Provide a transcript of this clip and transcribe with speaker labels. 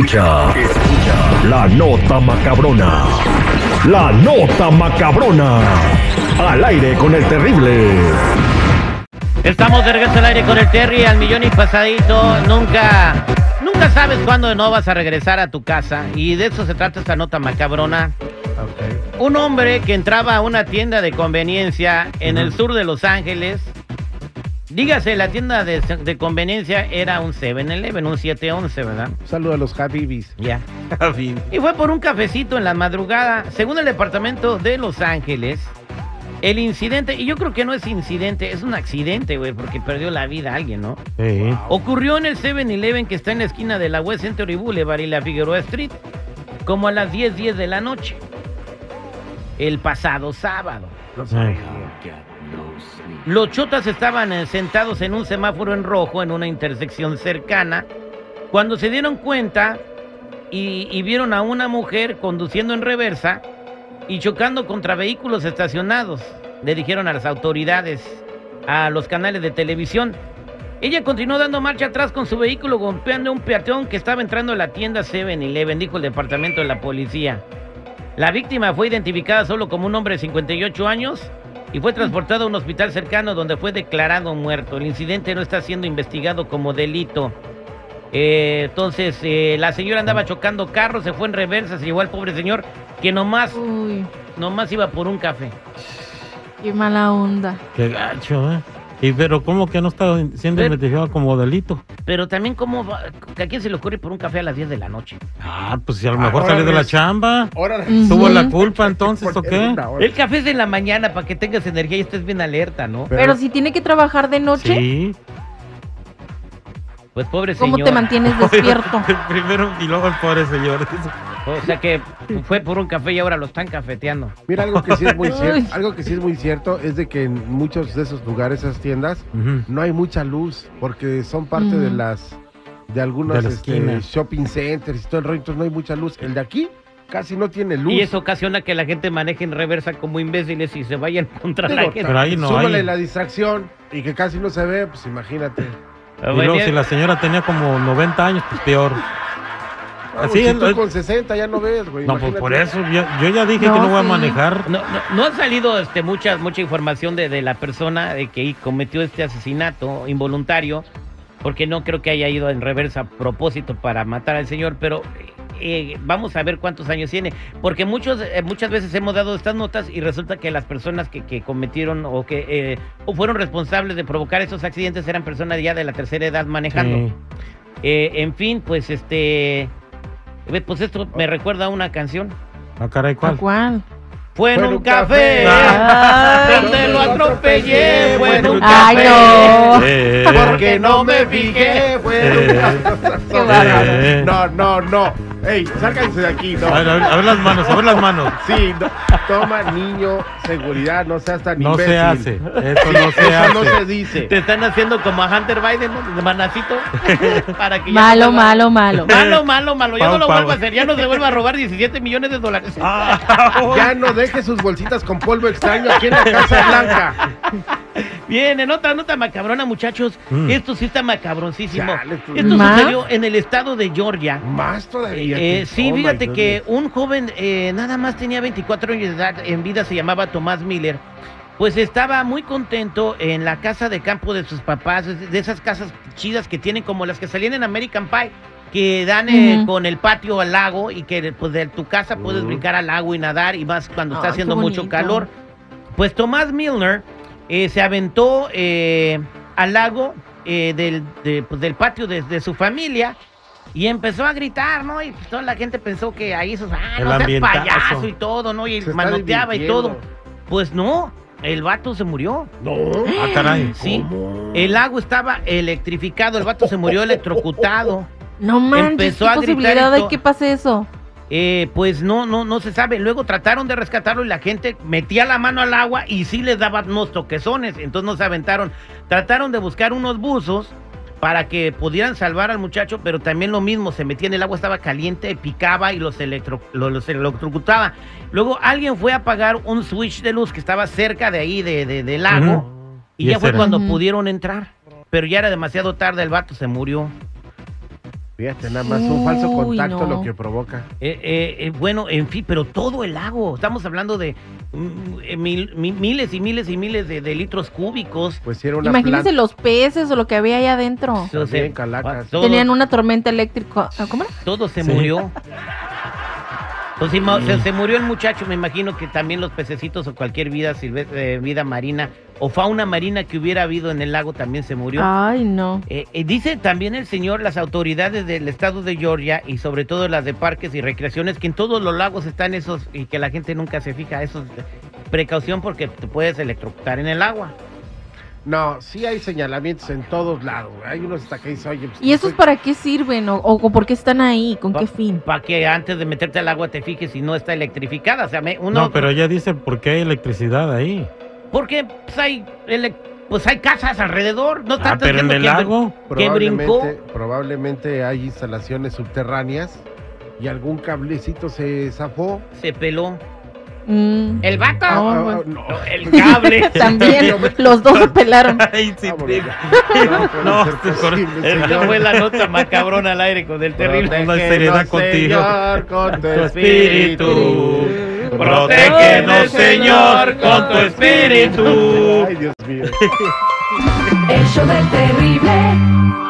Speaker 1: Escucha, escucha la nota macabrona. La nota macabrona. Al aire con el terrible.
Speaker 2: Estamos de regreso al aire con el Terry al millón y pasadito. Nunca, nunca sabes cuándo no vas a regresar a tu casa. Y de eso se trata esta nota macabrona. Un hombre que entraba a una tienda de conveniencia en el sur de Los Ángeles. Dígase, la tienda de, de conveniencia era un 7-Eleven, un 711, ¿verdad?
Speaker 3: Saludos a los Habibis.
Speaker 2: Ya. Y fue por un cafecito en la madrugada. Según el departamento de Los Ángeles, el incidente, y yo creo que no es incidente, es un accidente, güey, porque perdió la vida alguien, ¿no?
Speaker 4: Sí.
Speaker 2: Ocurrió en el 7-Eleven que está en la esquina de la West Century Boulevard y la Figueroa Street, como a las 10:10 10 de la noche. El pasado sábado. Los chotas estaban eh, sentados en un semáforo en rojo en una intersección cercana cuando se dieron cuenta y, y vieron a una mujer conduciendo en reversa y chocando contra vehículos estacionados. Le dijeron a las autoridades, a los canales de televisión. Ella continuó dando marcha atrás con su vehículo golpeando a un peatón que estaba entrando a la tienda 7-Eleven, dijo el departamento de la policía. La víctima fue identificada solo como un hombre de 58 años y fue transportado a un hospital cercano donde fue declarado muerto. El incidente no está siendo investigado como delito. Eh, entonces, eh, la señora andaba chocando carros, se fue en reversa, se llevó al pobre señor que nomás,
Speaker 5: Uy,
Speaker 2: nomás iba por un café.
Speaker 5: qué mala onda.
Speaker 4: Qué gacho, ¿eh? Y pero ¿cómo que no está siendo
Speaker 2: Pero-
Speaker 4: investigado como delito?
Speaker 2: Pero también, ¿cómo va- ¿a quién se le ocurre por un café a las 10 de la noche?
Speaker 4: Ah, pues si a lo mejor
Speaker 3: Ahora
Speaker 4: salió de la chamba.
Speaker 3: Ahora.
Speaker 4: ¿Tuvo la culpa entonces o qué?
Speaker 2: El café es en la mañana para que tengas energía y estés bien alerta, ¿no?
Speaker 3: Pero-
Speaker 5: Pero si tiene que trabajar de noche,
Speaker 4: Sí.
Speaker 2: Pues pobre
Speaker 5: ¿cómo
Speaker 2: señor.
Speaker 5: te mantienes despierto?
Speaker 4: Primero y luego el pobre señor.
Speaker 2: O sea que fue por un café y ahora lo están cafeteando.
Speaker 3: Mira, algo que sí es muy
Speaker 5: Uy.
Speaker 3: cierto, algo que sí es muy cierto es de que en muchos de esos lugares, esas tiendas, no hay mucha luz porque son parte de
Speaker 5: Mm.
Speaker 3: las de algunos
Speaker 4: De la
Speaker 3: este, shopping centers y todo el rollo, entonces no hay mucha luz. El de aquí casi no tiene luz.
Speaker 2: Y eso ocasiona que la gente maneje en reversa como imbéciles y se vayan contra la
Speaker 3: Digo,
Speaker 2: gente.
Speaker 4: Pero ahí no
Speaker 3: súmale
Speaker 4: hay.
Speaker 3: la distracción y que casi no se ve, pues imagínate.
Speaker 4: Y luego si la señora tenía como 90 años, pues peor.
Speaker 3: Vamos,
Speaker 4: Así
Speaker 3: si
Speaker 4: es,
Speaker 3: tú
Speaker 4: es-
Speaker 3: con 60 ya no ves, güey.
Speaker 4: No, pues por eso yo, yo ya dije
Speaker 5: No,
Speaker 4: que no voy a manejar.
Speaker 2: No, no, no ha salido este, mucha, mucha información de, de la persona de que cometió este asesinato involuntario, porque no creo que haya ido en reversa a propósito para matar al señor, pero eh, vamos a ver cuántos años tiene, porque muchos, eh, muchas veces hemos dado estas notas y resulta que las personas que, que cometieron o que eh, o fueron responsables de provocar esos accidentes eran personas ya de la tercera edad manejando.
Speaker 4: Sí.
Speaker 2: Eh, en fin, pues este, pues esto me recuerda a una canción.
Speaker 4: Ah, caray,
Speaker 5: ¿A
Speaker 4: ¿cuál?
Speaker 2: Fue en
Speaker 3: en
Speaker 2: un
Speaker 3: un
Speaker 2: café.
Speaker 5: Ay.
Speaker 2: Donde lo atropellé. Fue en un
Speaker 5: Ay,
Speaker 2: café.
Speaker 5: no.
Speaker 4: Eh,
Speaker 3: Porque no me fijé, fue
Speaker 4: Eh.
Speaker 5: Qué bárbaro.
Speaker 4: Eh.
Speaker 3: No, no, no. Ey, sáquense de aquí, no.
Speaker 4: A ver, a ver, a ver las manos, a ver las manos.
Speaker 3: Sí, no. toma niño, seguridad, no seas tan
Speaker 4: No se
Speaker 3: imbécil.
Speaker 4: hace. Eso no se
Speaker 3: Eso no
Speaker 4: hace.
Speaker 3: se dice.
Speaker 2: Te están haciendo como a Hunter Biden, ¿no? De manacito. Para que ya
Speaker 5: Malo,
Speaker 2: no vuelva-
Speaker 5: malo, malo.
Speaker 2: Malo, malo, malo. Ya
Speaker 4: Pau,
Speaker 2: no lo
Speaker 4: pau.
Speaker 2: vuelva a hacer. Ya no se vuelva a robar 17 millones de dólares.
Speaker 4: Ah,
Speaker 3: Ya no deje sus bolsitas con polvo extraño aquí en la Casa Blanca.
Speaker 2: Bien, en otra nota macabrona, muchachos.
Speaker 4: Mm.
Speaker 2: Esto sí está macabroncísimo.
Speaker 3: Chale, tú-
Speaker 2: Esto
Speaker 5: ¿Más?
Speaker 2: sucedió en el estado de Georgia.
Speaker 3: Más todavía.
Speaker 2: Eh,
Speaker 3: que-
Speaker 2: sí,
Speaker 3: oh
Speaker 2: fíjate que un joven eh, nada más tenía 24 años de edad, en vida se llamaba Tomás Miller, pues estaba muy contento en la casa de campo de sus papás, de esas casas chidas que tienen como las que salían en American Pie, que dan eh, con el patio al lago y que pues de tu casa puedes
Speaker 3: Ujú.
Speaker 2: brincar al lago y nadar y más cuando está haciendo mucho calor. Pues Tomás Milner eh, se aventó eh, al lago eh, del, de, pues, del patio de, de su familia y empezó a gritar, ¿no? Y pues, toda la gente pensó que ahí esos, ah,
Speaker 4: El
Speaker 2: no seas payaso y todo, ¿no? Y
Speaker 3: Se
Speaker 2: manoteaba y todo. Pues no, el vato se murió.
Speaker 3: No.
Speaker 4: ah, caray.
Speaker 2: Sí,
Speaker 3: ¿Cómo?
Speaker 2: el lago estaba electrificado, el vato se murió electrocutado.
Speaker 5: No manches,
Speaker 2: Empezó
Speaker 5: ¿qué
Speaker 2: a gritar y
Speaker 5: posibilidad que pase eso?
Speaker 2: Eh, pues no, no, no se sabe. Luego trataron de rescatarlo y la gente metía la mano al agua y sí les daba unos toquezones. Entonces no se aventaron. Trataron de buscar unos buzos para que pudieran salvar al muchacho, pero también lo mismo, se metía en el agua, estaba caliente, picaba y los, electro, lo- los electrocutaba. Luego alguien fue a apagar un switch de luz que estaba cerca de ahí, de, de- del lago, y,
Speaker 4: Y
Speaker 2: ya fue
Speaker 4: era.
Speaker 2: cuando pudieron entrar. Pero ya era demasiado tarde, el vato se murió.
Speaker 3: Fíjate, nada más un falso
Speaker 5: Uy,
Speaker 3: contacto
Speaker 5: no.
Speaker 3: lo que provoca.
Speaker 2: Eh, eh, eh, bueno, en fin, pero todo el lago. Estamos hablando de mm, eh, mil- mi- miles y miles y miles de, de litros cúbicos.
Speaker 3: Pues si era una
Speaker 5: Imagínense
Speaker 3: planta.
Speaker 5: los peces o lo que había ahí adentro.
Speaker 3: También calacas.
Speaker 2: todo-
Speaker 5: Tenían una tormenta eléctrica. ¿Cómo era?
Speaker 2: Todo se
Speaker 4: Sí.
Speaker 2: murió. Pues si mo- se, se murió el muchacho, me imagino que también los pececitos o cualquier vida silvestre, eh, vida marina o fauna marina que hubiera habido en el lago también se murió.
Speaker 5: Ay, no.
Speaker 2: Eh, eh, dice también el señor, las autoridades del estado de Georgia y sobre todo las de parques y recreaciones, que en todos los lagos están esos y que la gente nunca se fija, esos precaución porque te puedes electrocutar en el agua.
Speaker 3: No, sí hay señalamientos en todos lados. güey. Hay unos hasta que dicen, oye, pues,
Speaker 5: ¿Y esos
Speaker 3: soy-
Speaker 5: para qué sirven? ¿O, o por qué están ahí? ¿Con qué fin?
Speaker 2: Para que antes de meterte al agua te fijes si no está electrificada. O sea, me- uno,
Speaker 4: No, pero ella dice por qué hay electricidad ahí.
Speaker 2: Porque pues, hay, pues hay casas alrededor. No
Speaker 4: Ah,
Speaker 2: estás
Speaker 4: pero en el lago.
Speaker 2: que brincó.
Speaker 3: probablemente, probablemente hay instalaciones subterráneas y algún cablecito se zafó.
Speaker 2: Se peló.
Speaker 5: Mm.
Speaker 2: El vato.
Speaker 5: Ah,
Speaker 3: Ah,
Speaker 5: bueno.
Speaker 3: no.
Speaker 2: No, el cable.
Speaker 5: También, los dos se pelaron.
Speaker 4: Ay, sí.
Speaker 3: No,
Speaker 4: No,
Speaker 2: fue la nota macabrona al aire con el terrible.
Speaker 4: Una seriedad contigo.
Speaker 3: Señor, con tu
Speaker 4: Tu
Speaker 3: espíritu.
Speaker 4: espíritu.
Speaker 2: Protégenos, Señor, con tu espíritu.
Speaker 3: Ay, Dios mío.
Speaker 6: El show del terrible.